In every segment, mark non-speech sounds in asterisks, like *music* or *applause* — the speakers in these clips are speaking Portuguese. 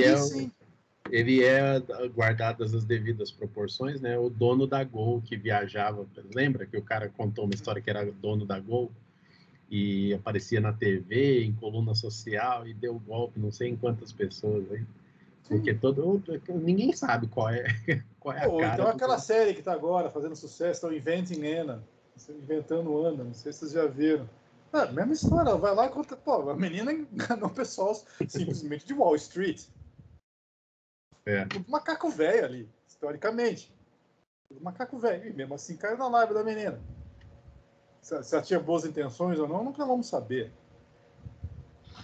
ele é, ele é, guardadas as devidas proporções, né? O dono da Gol que viajava, lembra que o cara contou uma história que era dono da Gol e aparecia na TV, em coluna social e deu golpe, não sei em quantas pessoas aí. Porque todo ninguém sabe qual é *laughs* qual é a cara. Então aquela série que está agora fazendo sucesso, estão Inventing Anna, inventando Ana, não sei se vocês já viram. É, mesma história, ela vai lá e conta. Pô, a menina enganou pessoal simplesmente de Wall Street. É. Um macaco velho ali, historicamente. Um macaco velho. E mesmo assim caiu na live da menina. Se, se ela tinha boas intenções ou não, nunca vamos saber.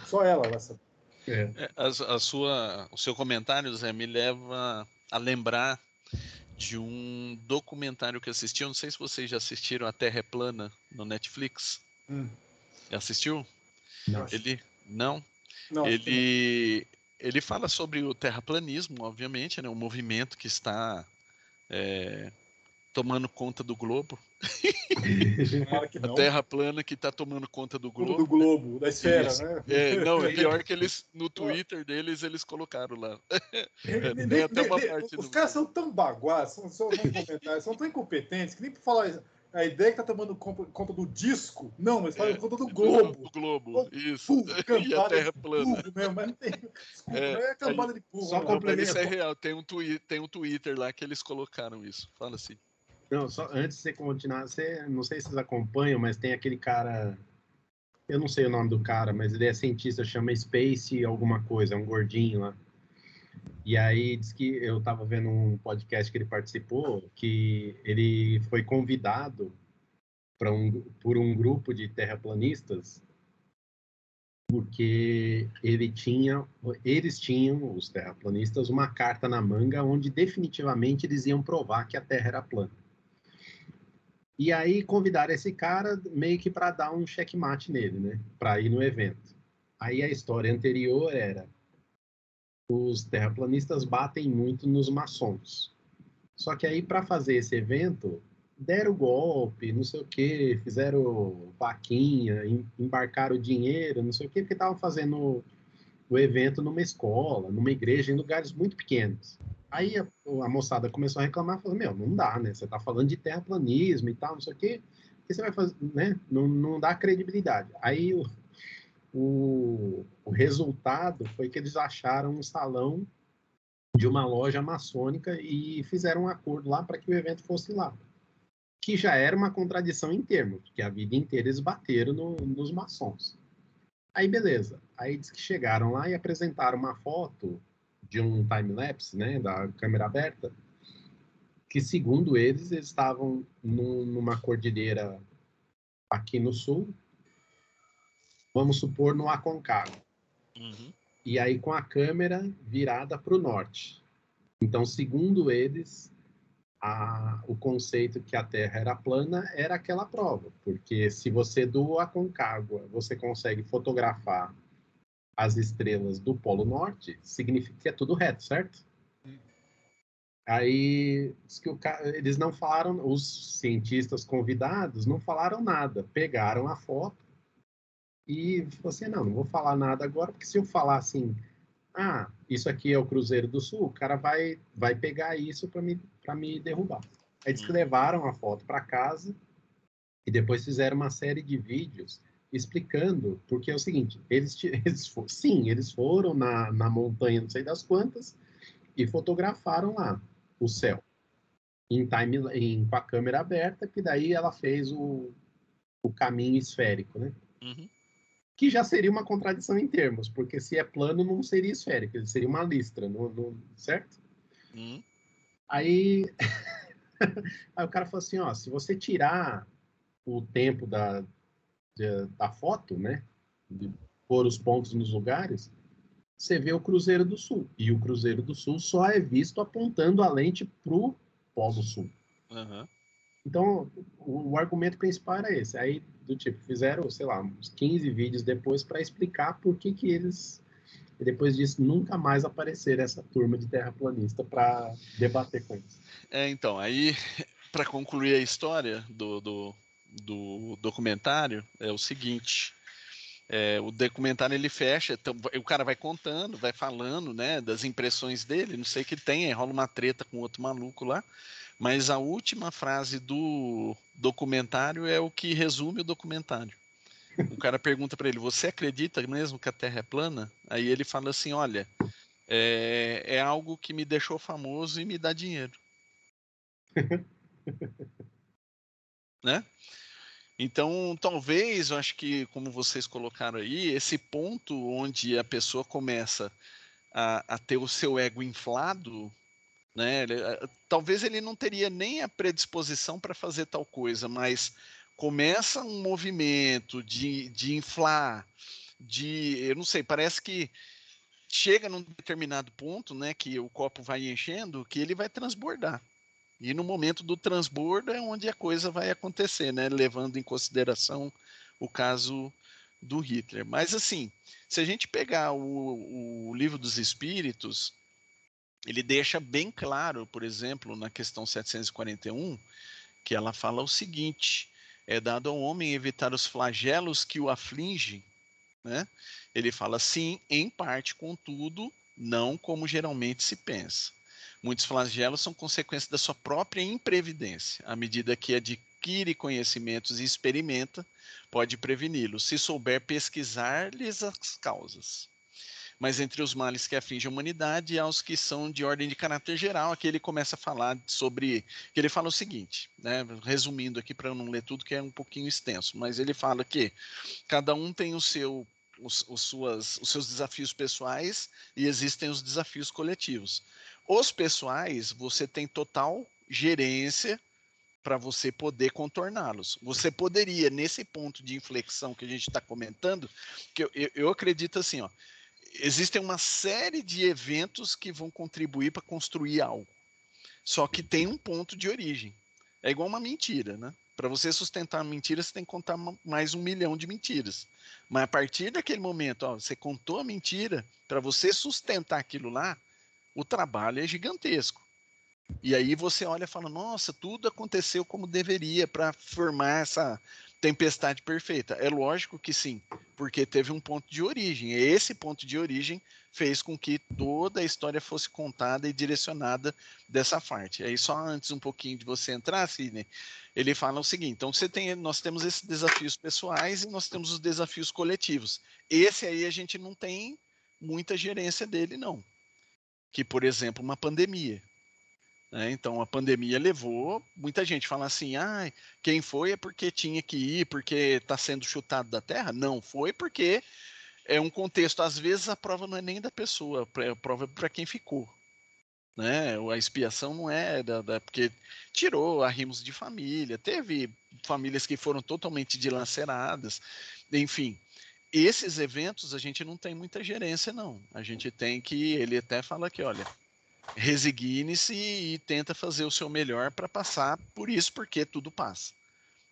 Só ela vai saber. É. é. A, a, sua, o seu comentário, Zé, me leva a lembrar de um documentário que assisti. Eu não sei se vocês já assistiram A Terra é Plana no Netflix. Hum. Assistiu? Não. Ele não. não ele ele fala sobre o terraplanismo, obviamente, né? Um movimento que está é, tomando conta do globo. *laughs* a Terra plana que está tomando conta do globo. Do globo, da esfera, Isso. né? É, não, é pior que eles, *laughs* no Twitter deles, eles colocaram lá. É, *laughs* tem até uma parte Os caras são tão baguados, são, são, são tão incompetentes, que nem para falar a ideia que tá tomando conta do disco. Não, mas tá é, conta do globo. Do globo, isso. Pô, *laughs* e a Terra plana. Mesmo, mas não tem, *laughs* desculpa, é, não é cambada de burro. Só complemento. Isso é real. Tem um, twi tem um Twitter lá que eles colocaram isso. Fala assim. Não, só antes de você continuar, você, não sei se vocês acompanham, mas tem aquele cara. Eu não sei o nome do cara, mas ele é cientista, chama Space alguma coisa, é um gordinho lá. E aí diz que eu estava vendo um podcast que ele participou, que ele foi convidado um, por um grupo de terraplanistas, porque ele tinha, eles tinham, os terraplanistas, uma carta na manga onde definitivamente eles iam provar que a Terra era plana. E aí convidaram esse cara meio que para dar um checkmate nele, né? Para ir no evento. Aí a história anterior era os terraplanistas batem muito nos maçons. Só que aí, para fazer esse evento, deram golpe, não sei o que, fizeram vaquinha, embarcaram dinheiro, não sei o que, porque estavam fazendo o evento numa escola, numa igreja, em lugares muito pequenos. Aí a, a moçada começou a reclamar, falou, meu, não dá, né? Você está falando de terraplanismo e tal, não sei o que, que você vai fazer, né? Não, não dá credibilidade. Aí o, o, o resultado foi que eles acharam um salão de uma loja maçônica e fizeram um acordo lá para que o evento fosse lá. Que já era uma contradição em termos, porque a vida inteira eles bateram no, nos maçons. Aí, beleza. Aí diz que chegaram lá e apresentaram uma foto de um time-lapse, né, da câmera aberta, que, segundo eles, eles estavam num, numa cordilheira aqui no sul, vamos supor, no Aconcagua. Uhum. E aí com a câmera virada para o norte. Então, segundo eles, a, o conceito que a Terra era plana era aquela prova, porque se você do Aconcagua você consegue fotografar as estrelas do Polo Norte, significa que é tudo reto, certo? Aí que o, eles não falaram, os cientistas convidados não falaram nada, pegaram a foto e falou assim: não, não vou falar nada agora, porque se eu falar assim, ah, isso aqui é o Cruzeiro do Sul, o cara vai, vai pegar isso para me, me derrubar. Aí eles uhum. levaram a foto para casa e depois fizeram uma série de vídeos explicando, porque é o seguinte, eles, *laughs* eles sim, eles foram na, na montanha, não sei das quantas, e fotografaram lá o céu em time em, com a câmera aberta, que daí ela fez o, o caminho esférico, né? Uhum que já seria uma contradição em termos, porque se é plano não seria esférico, ele seria uma listra, não, não certo? Hum. Aí, *laughs* aí o cara falou assim, ó, se você tirar o tempo da, da foto, né, de pôr os pontos nos lugares, você vê o Cruzeiro do Sul. E o Cruzeiro do Sul só é visto apontando a lente pro Polo Sul. Uhum. Então, o, o, argumento principal era esse. Aí, do tipo, fizeram, sei lá, uns 15 vídeos depois para explicar por que que eles, depois disso, nunca mais apareceram essa turma de terraplanista para debater com eles. É, então, aí, *laughs* para concluir a história do, do, do documentário, é o seguinte. é, o documentário ele fecha, então, o cara vai contando, vai falando, né, das impressões dele, não sei o que tem, rola uma treta com outro maluco lá, mas a última frase do documentário é o que resume o documentário. O cara pergunta para ele: Você acredita mesmo que a Terra é plana? Aí ele fala assim: Olha, é, é algo que me deixou famoso e me dá dinheiro. *laughs* né? Então, talvez, eu acho que, como vocês colocaram aí, esse ponto onde a pessoa começa a, a ter o seu ego inflado, né? Ele, talvez ele não teria nem a predisposição para fazer tal coisa, mas começa um movimento de, de inflar, de, eu não sei, parece que chega num determinado ponto, né, que o copo vai enchendo, que ele vai transbordar. E no momento do transbordo é onde a coisa vai acontecer, né, levando em consideração o caso do Hitler. Mas assim, se a gente pegar o, o livro dos Espíritos, ele deixa bem claro, por exemplo, na questão 741, que ela fala o seguinte: é dado ao homem evitar os flagelos que o afligem, né? Ele fala sim, em parte, contudo, não como geralmente se pensa. Muitos flagelos são consequência da sua própria imprevidência. À medida que adquire conhecimentos e experimenta, pode preveni-los, se souber pesquisar-lhes as causas mas entre os males que afligem a humanidade há os que são de ordem de caráter geral. Aqui ele começa a falar sobre. que ele fala o seguinte, né, resumindo aqui para eu não ler tudo, que é um pouquinho extenso, mas ele fala que cada um tem o seu. Os, os, suas, os seus desafios pessoais e existem os desafios coletivos. Os pessoais, você tem total gerência para você poder contorná-los. Você poderia, nesse ponto de inflexão que a gente está comentando, que eu, eu acredito assim, ó, existem uma série de eventos que vão contribuir para construir algo. Só que tem um ponto de origem. É igual uma mentira, né? Para você sustentar uma mentira, você tem que contar mais um milhão de mentiras. Mas a partir daquele momento, ó, você contou a mentira, para você sustentar aquilo lá, o trabalho é gigantesco. E aí você olha e fala: nossa, tudo aconteceu como deveria para formar essa tempestade perfeita. É lógico que sim, porque teve um ponto de origem. E esse ponto de origem fez com que toda a história fosse contada e direcionada dessa parte. Aí só antes um pouquinho de você entrar, Sidney, ele fala o seguinte: então você tem, nós temos esses desafios pessoais e nós temos os desafios coletivos. Esse aí a gente não tem muita gerência dele, não. Que, por exemplo, uma pandemia. Né? Então a pandemia levou muita gente falar assim: ah, quem foi é porque tinha que ir, porque está sendo chutado da terra. Não, foi porque é um contexto. Às vezes a prova não é nem da pessoa, a prova é para quem ficou. Né? A expiação não é da, da, porque tirou arrimos de família, teve famílias que foram totalmente dilaceradas, enfim. Esses eventos a gente não tem muita gerência, não. A gente tem que. Ele até fala que, olha, resigne-se e tenta fazer o seu melhor para passar por isso, porque tudo passa.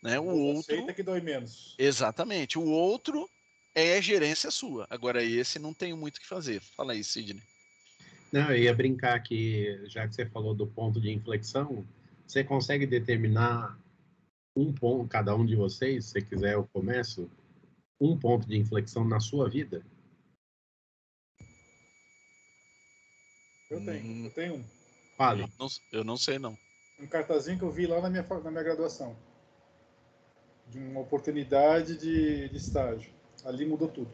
Né? O outro. Aceita que dói menos. Exatamente. O outro é gerência sua. Agora, esse não tem muito o que fazer. Fala aí, Sidney. Não, eu ia brincar que, já que você falou do ponto de inflexão, você consegue determinar um ponto, cada um de vocês, se quiser eu começo, um ponto de inflexão na sua vida? Eu tenho, hum. eu tenho um. Fale. Eu não, eu não sei, não. Um cartazinho que eu vi lá na minha, na minha graduação. De uma oportunidade de, de estágio. Ali mudou tudo.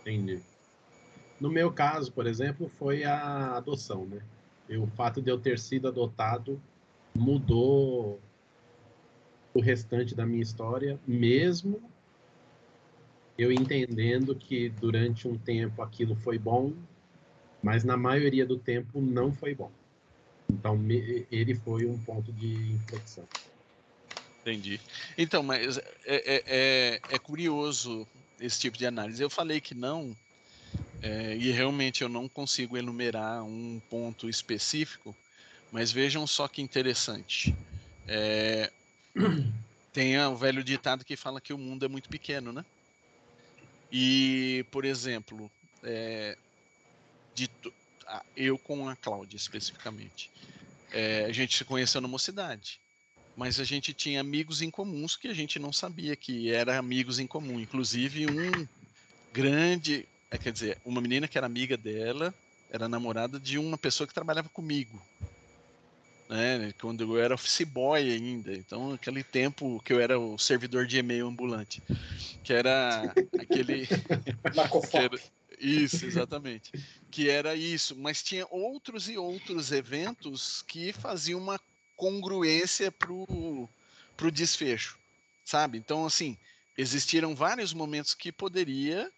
Entendi. No meu caso, por exemplo, foi a adoção, né? E o fato de eu ter sido adotado mudou o restante da minha história, mesmo eu entendendo que durante um tempo aquilo foi bom, mas na maioria do tempo não foi bom. Então ele foi um ponto de inflexão. Entendi. Então, mas é, é, é, é curioso esse tipo de análise. Eu falei que não, é, e realmente eu não consigo enumerar um ponto específico, mas vejam só que interessante. É, *clears throat* tem o velho ditado que fala que o mundo é muito pequeno, né? E, por exemplo, é, de eu com a Cláudia especificamente. É, a gente se conheceu na mocidade. mas a gente tinha amigos em comuns que a gente não sabia que eram amigos em comum. Inclusive um grande, é, quer dizer, uma menina que era amiga dela, era namorada de uma pessoa que trabalhava comigo. Né, quando eu era office boy ainda, então aquele tempo que eu era o servidor de e-mail ambulante, que era *laughs* aquele, *laughs* que era, isso, exatamente, que era isso, mas tinha outros e outros eventos que faziam uma congruência pro, pro desfecho, sabe? Então, assim, existiram vários momentos que poderia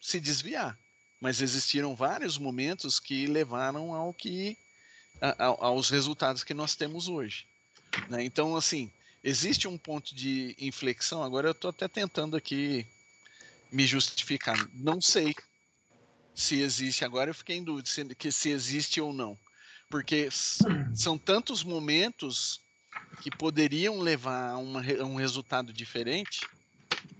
se desviar, mas existiram vários momentos que levaram ao que a, a, aos resultados que nós temos hoje. Né? Então, assim, existe um ponto de inflexão. Agora eu estou até tentando aqui me justificar. Não sei se existe. Agora eu fiquei em dúvida se, que se existe ou não porque são tantos momentos que poderiam levar a, uma, a um resultado diferente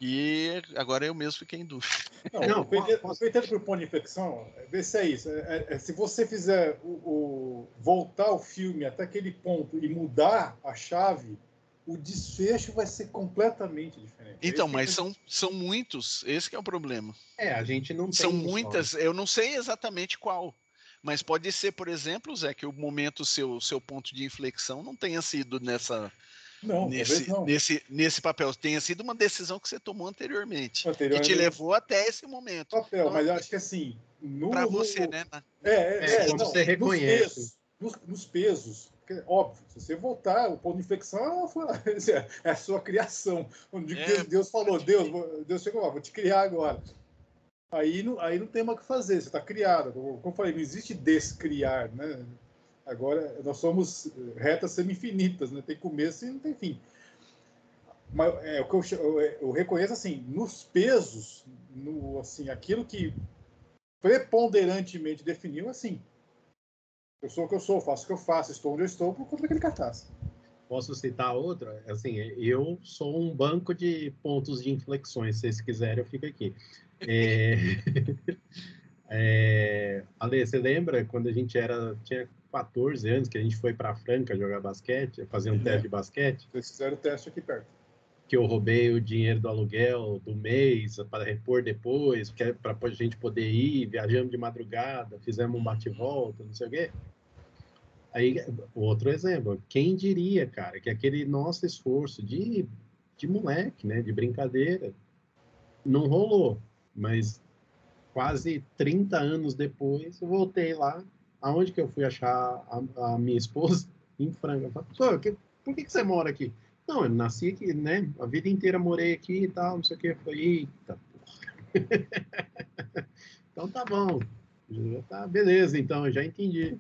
e agora eu mesmo fiquei em dúvida. Não, não o que por ponto de inflexão, vê se é isso. É, é, é, se você fizer o, o, voltar o filme até aquele ponto e mudar a chave, o desfecho vai ser completamente diferente. Então, mas são, são muitos, esse é o problema. É, a gente não São muitas, eu não sei exatamente qual. Mas pode ser, por exemplo, Zé, que o momento seu, seu ponto de inflexão não tenha sido nessa não, nesse, não. nesse, nesse papel. Tenha sido uma decisão que você tomou anteriormente. anteriormente. Que te levou até esse momento. Papel, então, mas eu acho que assim. Para você, né? É, é, é, é não, você reconhece. Nos pesos, nos, nos pesos, óbvio, se você voltar, o ponto de inflexão *laughs* é a sua criação. Onde é, Deus, falou, Deus, Deus chegou, vou te criar agora aí não, aí não tem mais o que fazer, você está criado. Como eu falei, não existe descriar, né? Agora, nós somos retas semi-infinitas, né? Tem começo e não tem fim. Mas é, o que eu, eu, eu, reconheço, assim, nos pesos, no, assim, aquilo que preponderantemente definiu, assim, eu sou o que eu sou, faço o que eu faço, estou onde eu estou por conta daquele cartaz. Posso citar outra? Assim, eu sou um banco de pontos de inflexões. Se vocês quiserem, eu fico aqui. É... *laughs* é... Ale, você lembra quando a gente era tinha 14 anos que a gente foi para Franca jogar basquete, fazer um é. teste de basquete? Vocês fizeram o teste aqui perto. Que eu roubei o dinheiro do aluguel do mês para repor depois, para a gente poder ir, viajamos de madrugada, fizemos um bate-volta, não sei o quê. Aí, outro exemplo, quem diria, cara, que aquele nosso esforço de, de moleque, né, de brincadeira, não rolou. Mas quase 30 anos depois, eu voltei lá. Aonde que eu fui achar a, a minha esposa? Em Franca. Falei, que, por que, que você mora aqui? Não, eu nasci aqui, né? A vida inteira morei aqui e tal, não sei o que. Eu falei, eita, porra. *laughs* então tá bom. Tá, beleza, então, eu já entendi.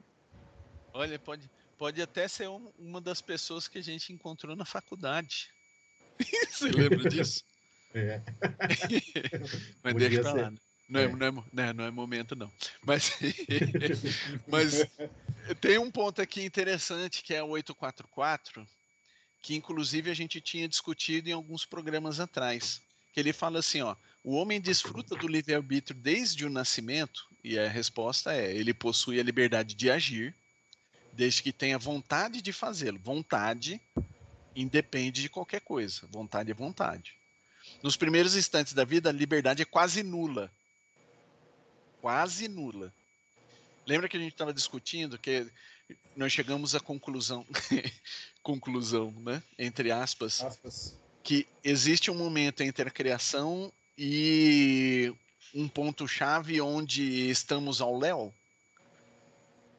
Olha, pode, pode até ser um, uma das pessoas que a gente encontrou na faculdade. *laughs* Você lembra disso? É. *laughs* Mas Podia deixa pra lá. Né? Não é, é. Não, é, não, é, não é momento, não. Mas, mas tem um ponto aqui interessante que é o 844, que inclusive a gente tinha discutido em alguns programas atrás. Que ele fala assim: ó, o homem desfruta do livre-arbítrio desde o nascimento, e a resposta é: ele possui a liberdade de agir, desde que tenha vontade de fazê-lo. Vontade independe de qualquer coisa. Vontade é vontade. Nos primeiros instantes da vida, a liberdade é quase nula. Quase nula. Lembra que a gente estava discutindo que nós chegamos à conclusão, *laughs* conclusão, né? Entre aspas, aspas, que existe um momento entre a criação e um ponto chave onde estamos ao léu.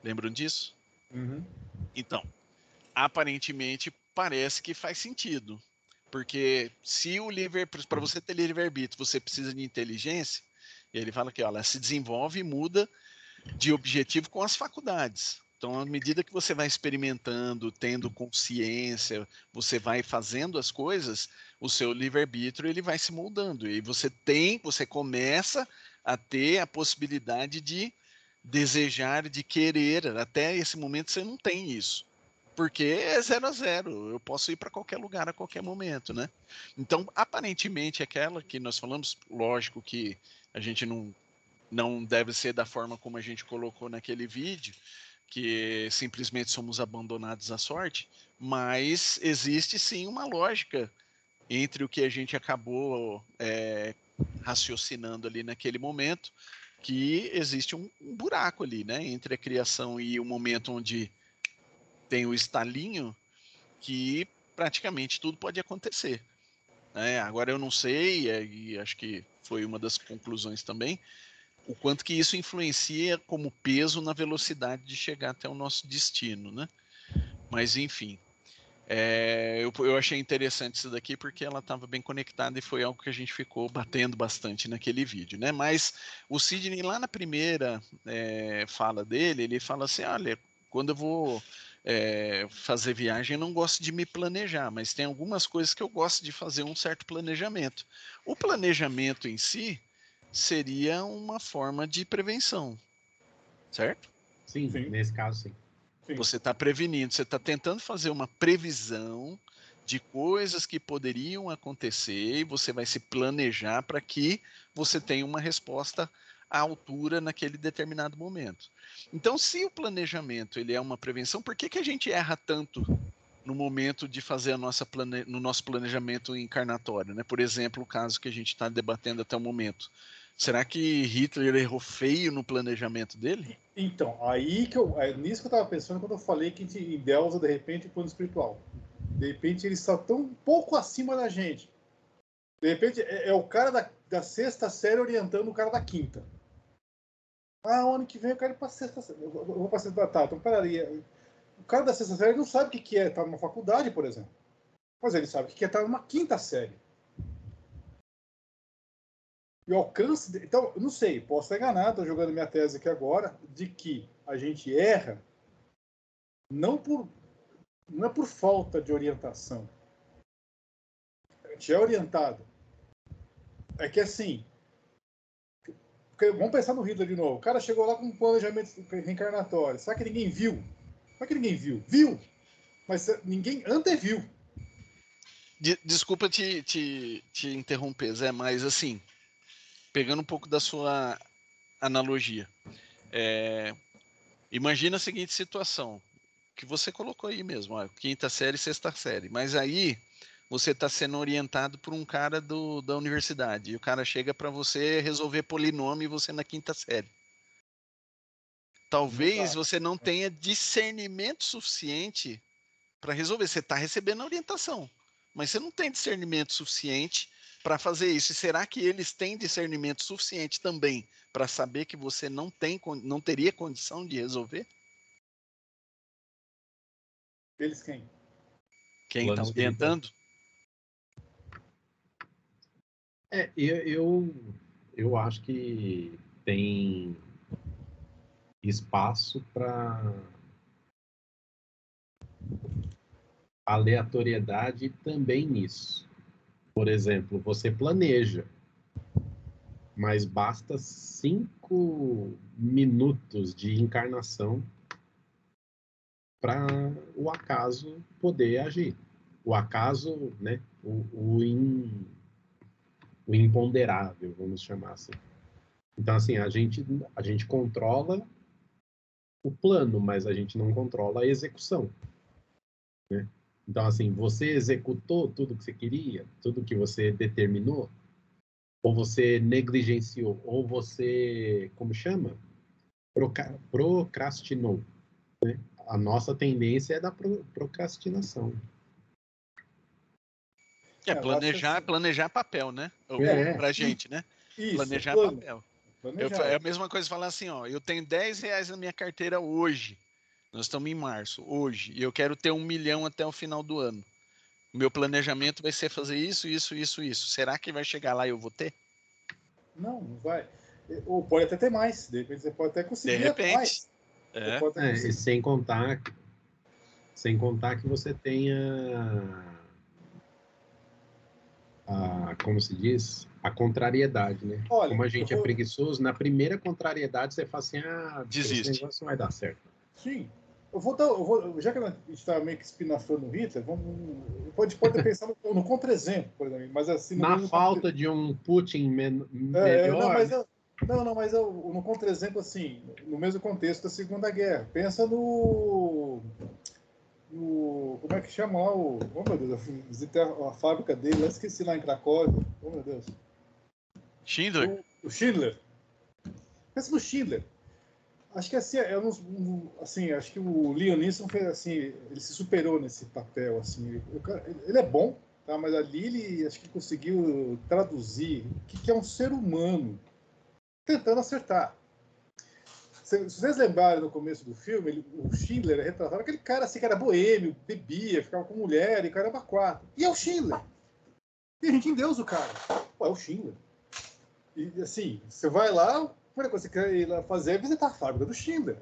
Lembram disso? Uhum. Então, aparentemente parece que faz sentido. Porque se o livre para você ter livre-arbítrio, você precisa de inteligência, e ele fala que ela se desenvolve e muda de objetivo com as faculdades. Então, à medida que você vai experimentando, tendo consciência, você vai fazendo as coisas, o seu livre-arbítrio ele vai se moldando. E você tem, você começa a ter a possibilidade de desejar, de querer. Até esse momento você não tem isso. Porque é zero a zero. Eu posso ir para qualquer lugar a qualquer momento, né? Então, aparentemente, aquela que nós falamos, lógico que a gente não, não deve ser da forma como a gente colocou naquele vídeo, que simplesmente somos abandonados à sorte, mas existe sim uma lógica entre o que a gente acabou é, raciocinando ali naquele momento, que existe um, um, buraco ali, né, entre a criação e o momento onde tem o estalinho, que praticamente tudo pode acontecer. Né? Agora eu não sei, e acho que foi uma das conclusões também, o quanto que isso influencia como peso na velocidade de chegar até o nosso destino, né? Mas enfim, é, eu, eu, achei interessante isso daqui porque ela estava bem conectada e foi algo que a gente ficou batendo bastante naquele vídeo, né? Mas o Sidney, lá na primeira é, fala dele, ele fala assim: olha, quando eu vou é, fazer viagem, eu não gosto de me planejar, mas tem algumas coisas que eu gosto de fazer um certo planejamento. O planejamento em si seria uma forma de prevenção, certo? Sim, sim. nesse caso, sim. Você está prevenindo, você está tentando fazer uma previsão de coisas que poderiam acontecer e você vai se planejar para que você tenha uma resposta à altura naquele determinado momento. Então, se o planejamento ele é uma prevenção, por que, que a gente erra tanto no momento de fazer a nossa plane... no nosso planejamento encarnatório? Né? Por exemplo, o caso que a gente está debatendo até o momento. Será que Hitler errou feio no planejamento dele? Então, aí que eu. É nisso que eu estava pensando quando eu falei que em Deus, de repente, o plano espiritual. De repente, ele está tão pouco acima da gente. De repente, é, é o cara da, da, sexta série orientando o cara da quinta. Ah, ano que vem eu quero ir para sexta série. Eu vou para sexta. Tá, então peraí. O cara da sexta série não sabe o que é estar numa faculdade, por exemplo. Mas ele sabe o que é estar numa quinta série. E o alcance. De... Então, não sei, posso estar enganado, estou jogando minha tese aqui agora, de que a gente erra não por não é por falta de orientação. A gente é orientado. É que assim. Vamos pensar no Hitler de novo. O cara chegou lá com um planejamento reencarnatório. Será que ninguém viu? Será que ninguém viu? Viu! Mas ninguém anteviu. Desculpa te, te, te interromper, Zé, mas assim, pegando um pouco da sua analogia, é, imagina a seguinte situação, que você colocou aí mesmo, ó, quinta série, sexta série, mas aí você está sendo orientado por um cara do, da universidade, e o cara chega para você resolver polinômio e você na quinta série. Talvez você não tenha discernimento suficiente para resolver. Você está recebendo a orientação, mas você não tem discernimento suficiente para fazer isso. E será que eles têm discernimento suficiente também para saber que você não tem, não teria condição de resolver? Eles quem? Quem está orientando? É, eu, eu, eu acho que tem espaço para aleatoriedade também nisso. Por exemplo, você planeja, mas basta cinco minutos de encarnação para o acaso poder agir. O acaso, né? O, o, in, o imponderável, vamos chamar assim. Então, assim, a gente, a gente controla o plano, mas a gente não controla a execução. Né? Então, assim, você executou tudo que você queria, tudo que você determinou, ou você negligenciou, ou você, como chama? Procrastinou. Né? A nossa tendência é da procrastinação. É, planejar, assim. planejar papel, né? É. Pra gente, né? Isso, planejar plano. papel. Eu, é a mesma coisa falar assim, ó, eu tenho 10 reais na minha carteira hoje. Nós estamos em março, hoje, e eu quero ter um milhão até o final do ano. O meu planejamento vai ser fazer isso, isso, isso, isso. Será que vai chegar lá e eu vou ter? Não, não vai. Ou pode até ter mais. De repente você pode até conseguir de repente, mais. É. é sem contar, sem contar que você tenha a, como se diz, a contrariedade, né? Olha, Como a gente é vou... é preguiçoso, na primeira contrariedade você fala assim, ah, Desiste. esse negócio não vai dar certo. Sim, eu vou dar, eu vou, já que a gente está meio que espinafando o Hitler, vamos, pode, pode pensar no, no contra-exemplo, por exemplo. Mas assim, Na falta contra... de um Putin men é, melhor. Não, mas eu, não, não, mas eu, no contra-exemplo, assim, no mesmo contexto da Segunda Guerra. Pensa no. no como é que chama lá o. Oh meu Deus, eu visitei a, a fábrica dele, eu esqueci lá em Cracóvia. Oh meu Deus. Schindler? O, o Schindler. Pensa no Schindler. Acho que assim, é um, assim, acho que o Leon Nisson fez assim, ele se superou nesse papel assim. Ele é bom, tá? Mas ali ele acho que conseguiu traduzir o que é um ser humano tentando acertar. Se, vocês lembrarem no começo do filme, ele, o Schindler é retratado aquele cara assim que era boêmio, bebia, ficava com mulher e caramba quatro. E é o Schindler. E a gente endeusa o cara. Pô, é o Schindler. E assim, você vai lá, primeira coisa que você quer fazer é visitar a fábrica do Schindler.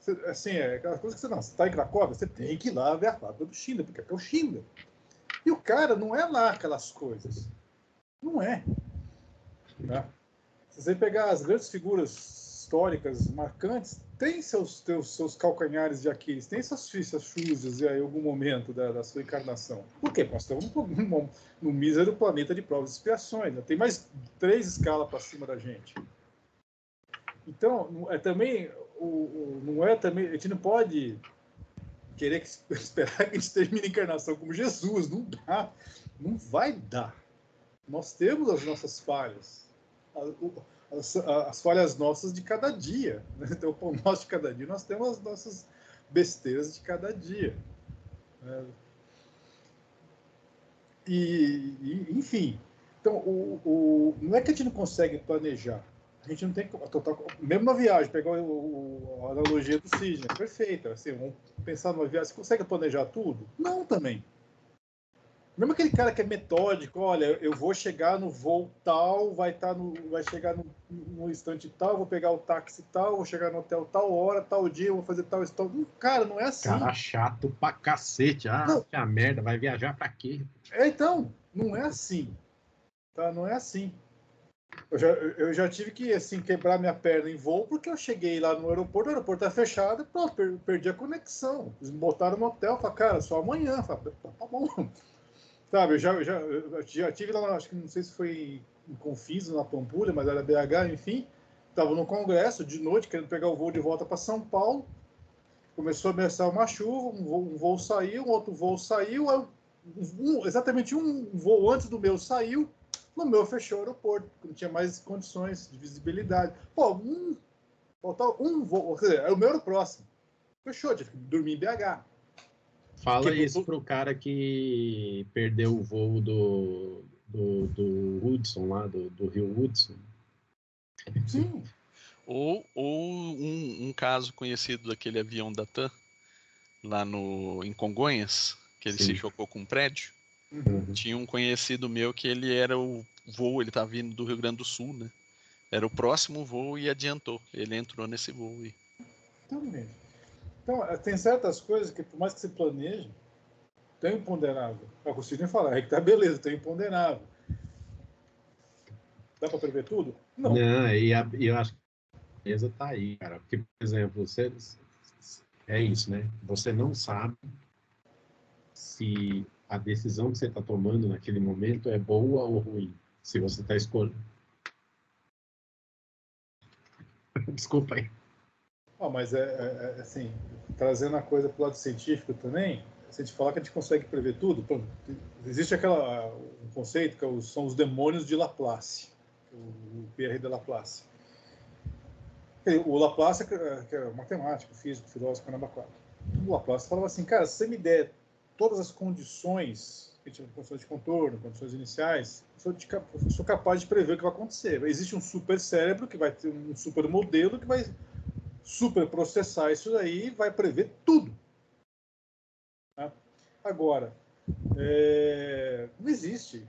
Você, assim, é aquela coisa que você não, você está em Cracóvia, você tem que ir lá ver a fábrica do Schindler, porque é o Schindler. E o cara não é lá aquelas coisas. Não é. Né? Se você pegar as grandes figuras históricas marcantes têm seus, teus, seus calcanhares de Aquiles, tem suas fichas sujas em algum momento da, da, sua encarnação. Por quê? Nós estamos no, no mísero planeta de provas e expiações. Né? Tem mais três escalas para cima da gente. Então, é também, o, o, não é também, a gente não pode querer que, *laughs* esperar que a gente termine a encarnação como Jesus. Não dá. Não vai dar. Nós temos as nossas falhas. As, as falhas nossas de cada dia. Né? Então, o pão nosso de cada dia, nós temos as nossas besteiras de cada dia. Né? E, e, enfim, então, o, o, não é que a gente não consegue planejar. A gente não tem total, mesmo na viagem, pegar o, a analogia do cisne, é perfeita. Assim, vamos pensar numa viagem, você consegue planejar tudo? Não, também. Mesmo aquele cara que é metódico, olha, eu vou chegar no voo tal, vai estar tá no, vai chegar no, no instante tal, vou pegar o táxi tal, vou chegar no hotel tal hora, tal dia, vou fazer tal história. Cara, não é assim. Cara chato pra cacete. Ah, não. que a merda, vai viajar pra quê? É, então, não é assim. Tá? Não é assim. Eu já, eu já tive que assim, quebrar minha perna em voo porque eu cheguei lá no aeroporto, o aeroporto tá fechado, pronto, perdi a conexão. Eles me botaram no hotel, falaram, cara, só amanhã. Falei, tá bom. *laughs* Sabe, eu já, já, já tive lá, acho que não sei se foi em Confins, na Pampulha, mas era BH, enfim. Estava no congresso de noite, querendo pegar o voo de volta para São Paulo. Começou a começar uma chuva, um voo, um voo saiu, um outro voo saiu, um, exatamente um voo antes do meu saiu, no meu fechou o aeroporto, não tinha mais condições de visibilidade. Pô, um, faltava um voo, quer dizer, o meu era o próximo. Fechou, tive que dormir em BH. Fala que, isso pro cara que perdeu o voo do, do, do Hudson lá, do, do Rio Hudson. Sim. Ou, ou um, um, caso conhecido daquele avião da TAM, lá no, em Congonhas, que ele Sim. se chocou com um prédio. Uhum. Tinha um conhecido meu que ele era o voo, ele estava vindo do Rio Grande do Sul, né? Era o próximo voo e adiantou. Ele entrou nesse voo. E... Também. Então, é, tem certas coisas que, por mais que você planeje, tem imponderável. Eu consigo nem falar, é que tá beleza, tem imponderável. Dá para prever tudo? Não. Não, e, a, e eu acho que a beleza tá aí, cara. Porque, por exemplo, você, é isso, né? Você não sabe se a decisão que você está tomando naquele momento é boa ou ruim. Se você está escolhendo. *laughs* Desculpa aí. Mas é, é, é, assim, trazendo a coisa para o lado científico também, se a gente falar que a gente consegue prever tudo, pronto, existe aquela um conceito que são os demônios de Laplace, o, Pierre de Laplace. O Laplace, que é matemático, físico, filósofo, caramba, quatro. O Laplace falava assim, cara, se você me der todas as condições, condições de contorno, condições iniciais, sou, eu sou capaz de prever o que vai acontecer. Existe um super cérebro que vai ter um super modelo que vai super processar isso daí e vai prever tudo. Tá? Agora, é, não existe.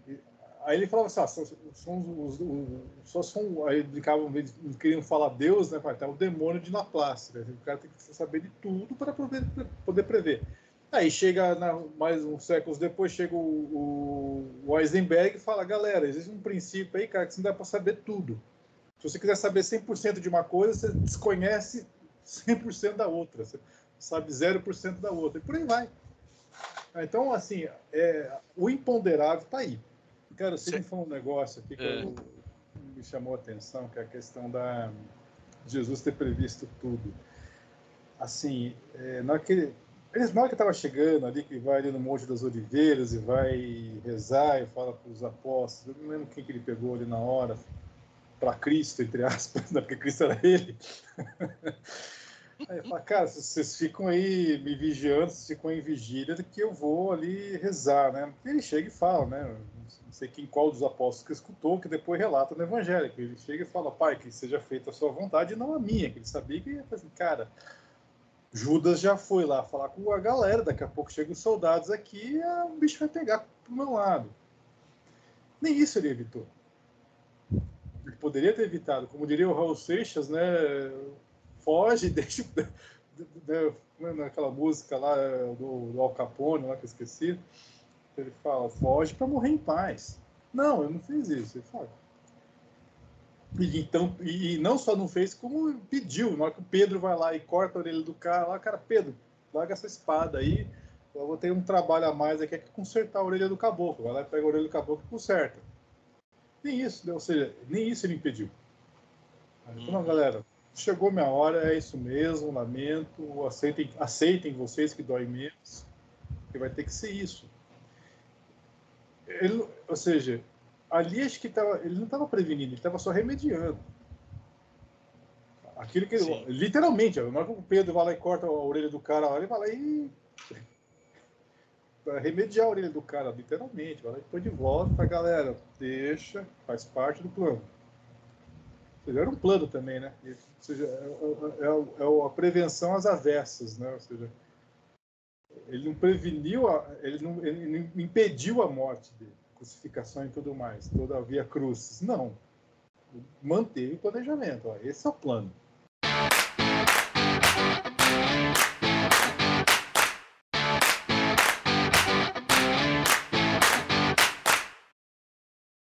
Aí ele falava assim, ah, são, são os, os, só são, aí brincavam, queriam falar Deus, né, tá o demônio de Laplace, né? o cara tem que saber de tudo para poder prever. Aí chega, na, mais uns séculos depois, chega o, o, Eisenberg e fala, galera, existe um princípio aí, cara, que você não dá para saber tudo. Se você quiser saber 100% de uma coisa, você desconhece 100% da outra, você sabe 0% da outra, e por aí vai. Então, assim, é, o imponderável está aí. Cara, você me falou um negócio aqui que é. eu, me chamou a atenção, que é a questão da, Jesus ter previsto tudo. Assim, é, naquele, eles, na hora que estava chegando ali, que vai ali no Monte das Oliveiras e vai rezar e fala para os apóstolos, eu não lembro quem que ele pegou ali na hora, para Cristo, entre aspas, né? porque Cristo era ele. Aí fala, cara, vocês ficam aí me vigiando, vocês ficam em vigília, que eu vou ali rezar, né? Ele chega e fala, né? Não sei quem qual dos apóstolos que escutou, que depois relata no Evangelho, ele chega e fala, pai, que seja feita a sua vontade e não a minha, que ele sabia que, assim, cara, Judas já foi lá falar com a galera, daqui a pouco chegam os soldados aqui e o bicho vai pegar pro meu lado. Nem isso ele evitou. Ele poderia ter evitado, como diria o Raul Seixas, né? Foge, *laughs* deixa. Naquela música lá do, do Al Capone, lá que eu esqueci, ele fala: foge para morrer em paz. Não, eu não fiz isso. Ele fala, e, então, e não só não fez, como pediu. Na hora que o Pedro vai lá e corta a orelha do cara, lá, cara, Pedro, larga essa espada aí. Eu vou ter um trabalho a mais aqui, é que consertar a orelha do caboclo. Vai lá e pega a orelha do caboclo e conserta. Nem isso, né? ou seja, nem isso ele impediu. Então, não, galera, chegou minha hora, é isso mesmo, lamento, aceitem, aceitem vocês que dói menos, que vai ter que ser isso. Ele, ou seja, ali acho que tava, ele não estava prevenindo, ele estava só remediando. Aquilo que ele, literalmente, na hora que o Pedro vai lá e corta a orelha do cara, ele vai lá e *laughs* para remediar a orelha do cara, literalmente, vai lá e põe de volta para galera, deixa, faz parte do plano. Ou seja, era um plano também, né? Ou seja, é, é, é, é a prevenção às avessas, né? Ou seja, ele não preveniu, a, ele, não, ele não impediu a morte dele crucificação e tudo mais, toda via cruzes. Não. Manteve o planejamento. Ó, esse é o plano.